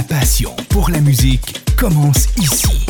La passion pour la musique commence ici.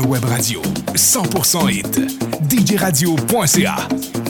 Web radio. 100% hit. djradio.ca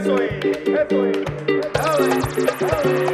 eso es, eso es. Dale, dale.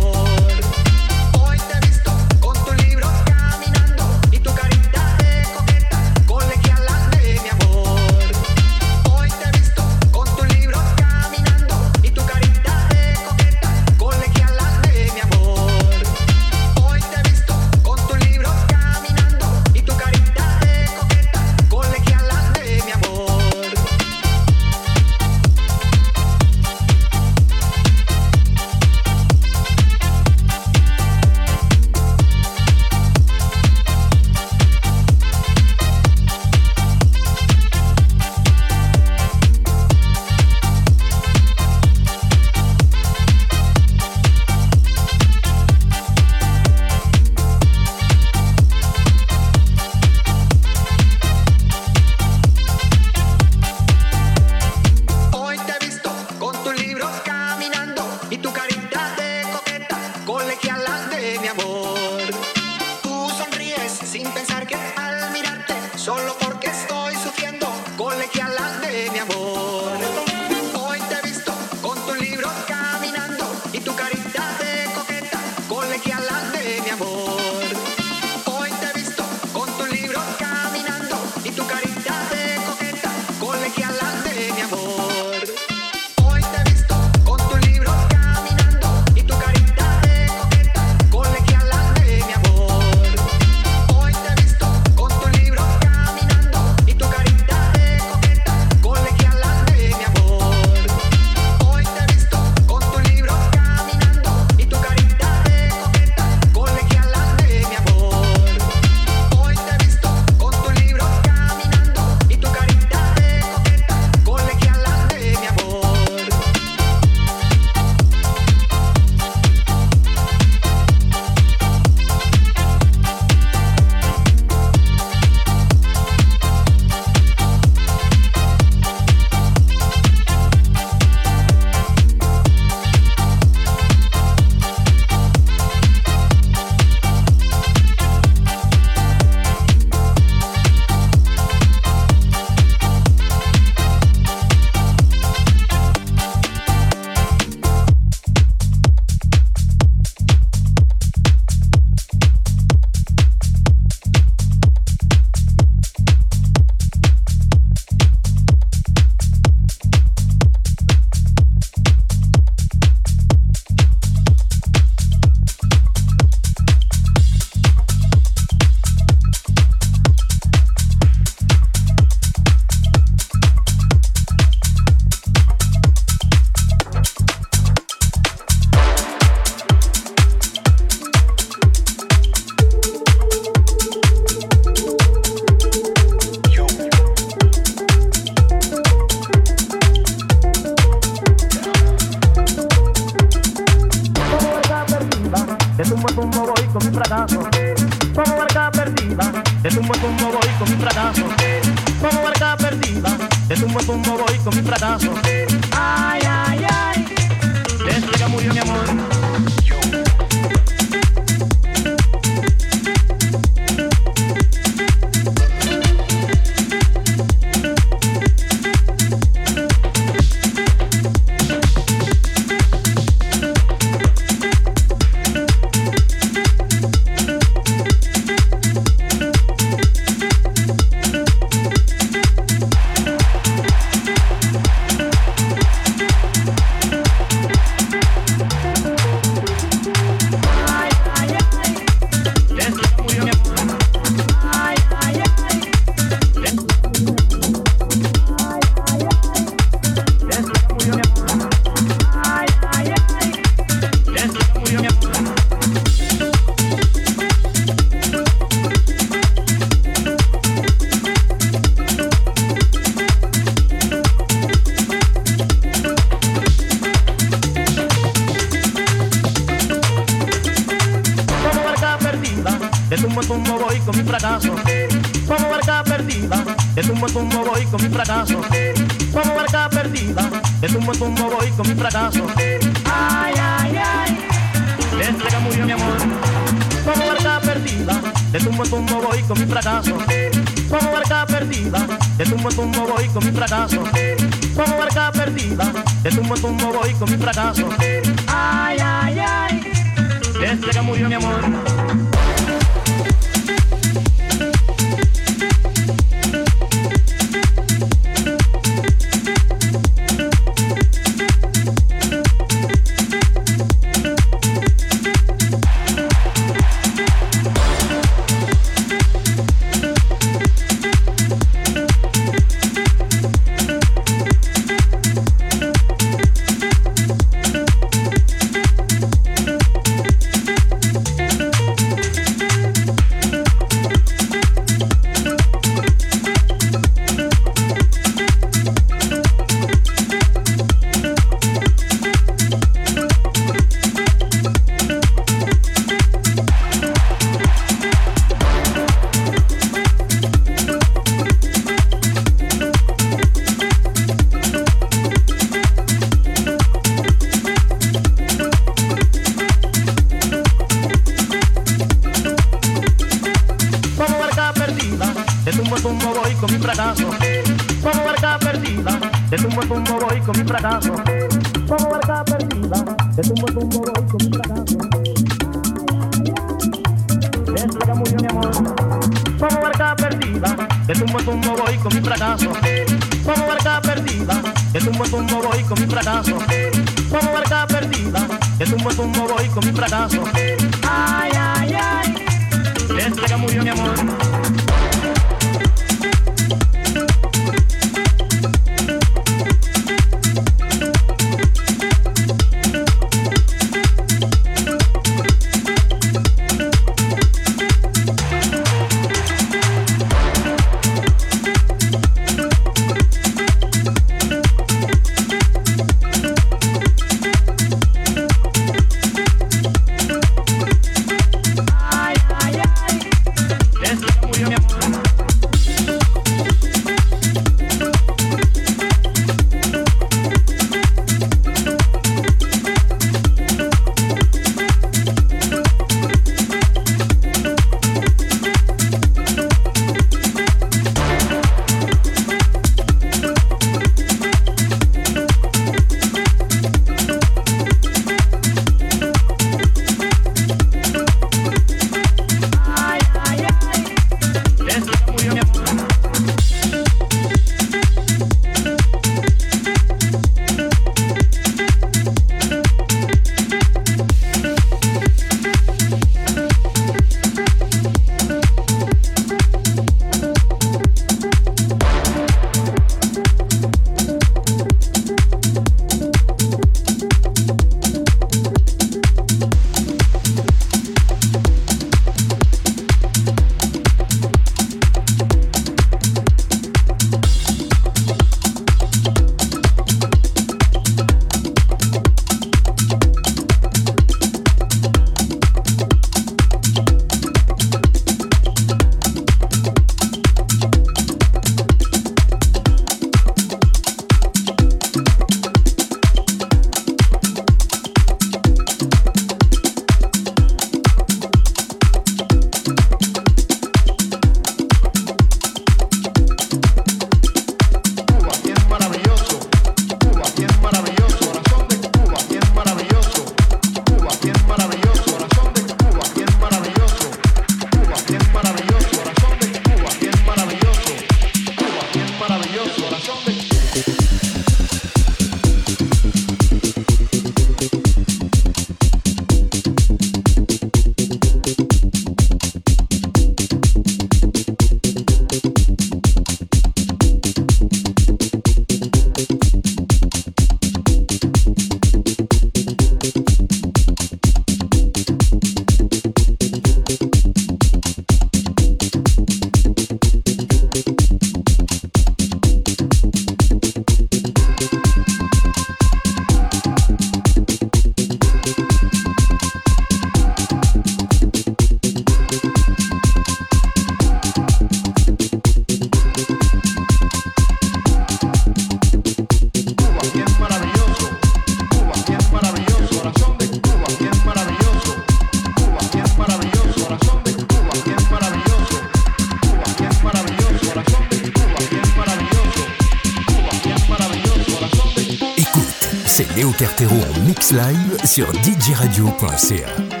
Sur djradio.ca.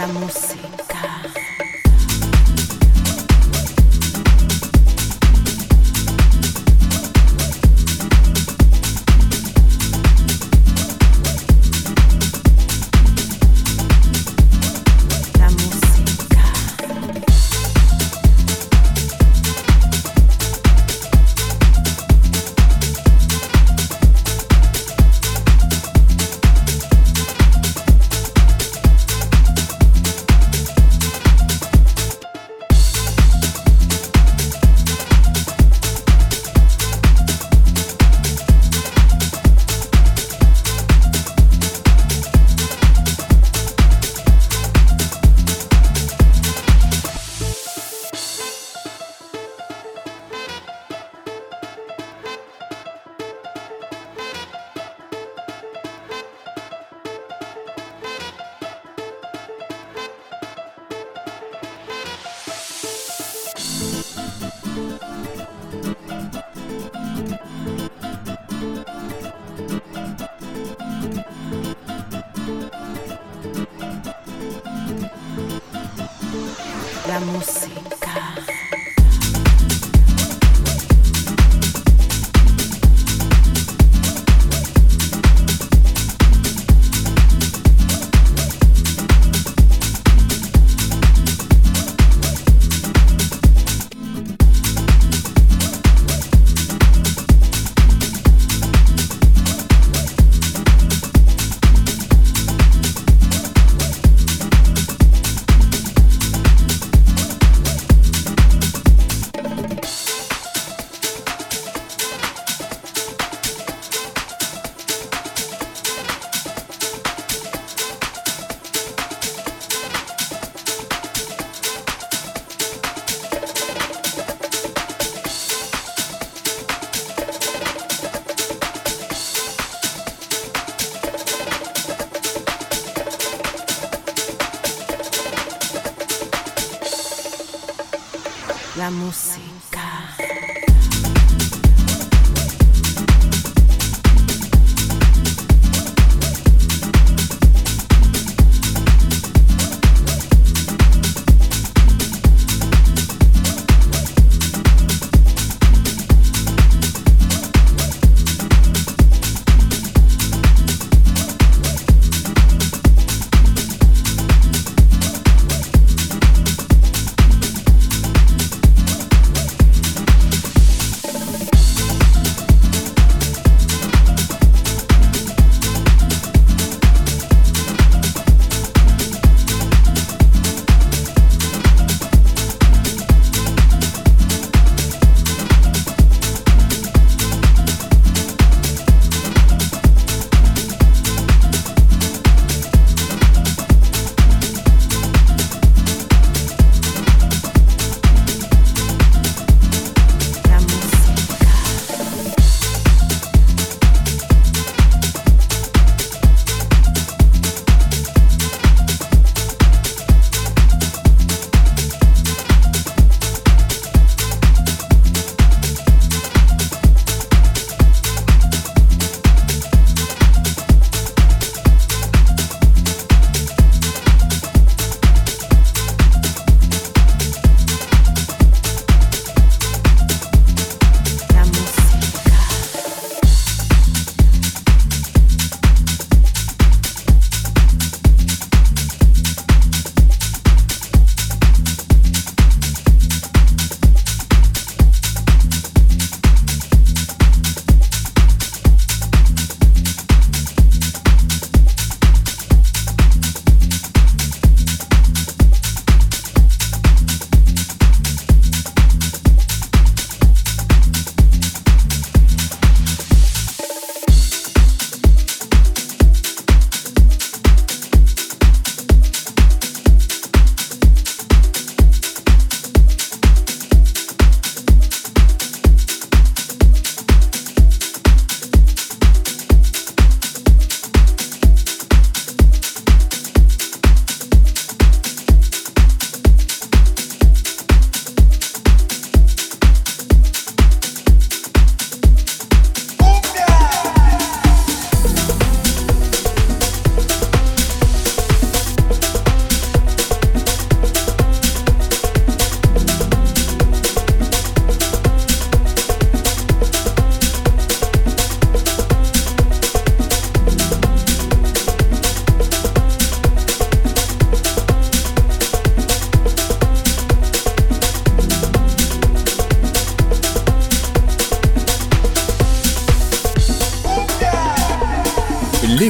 Gramucci.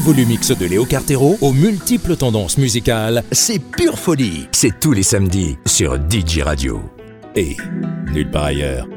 Les volumix de Léo Cartero aux multiples tendances musicales, c'est pure folie. C'est tous les samedis sur DJ Radio. Et nulle part ailleurs.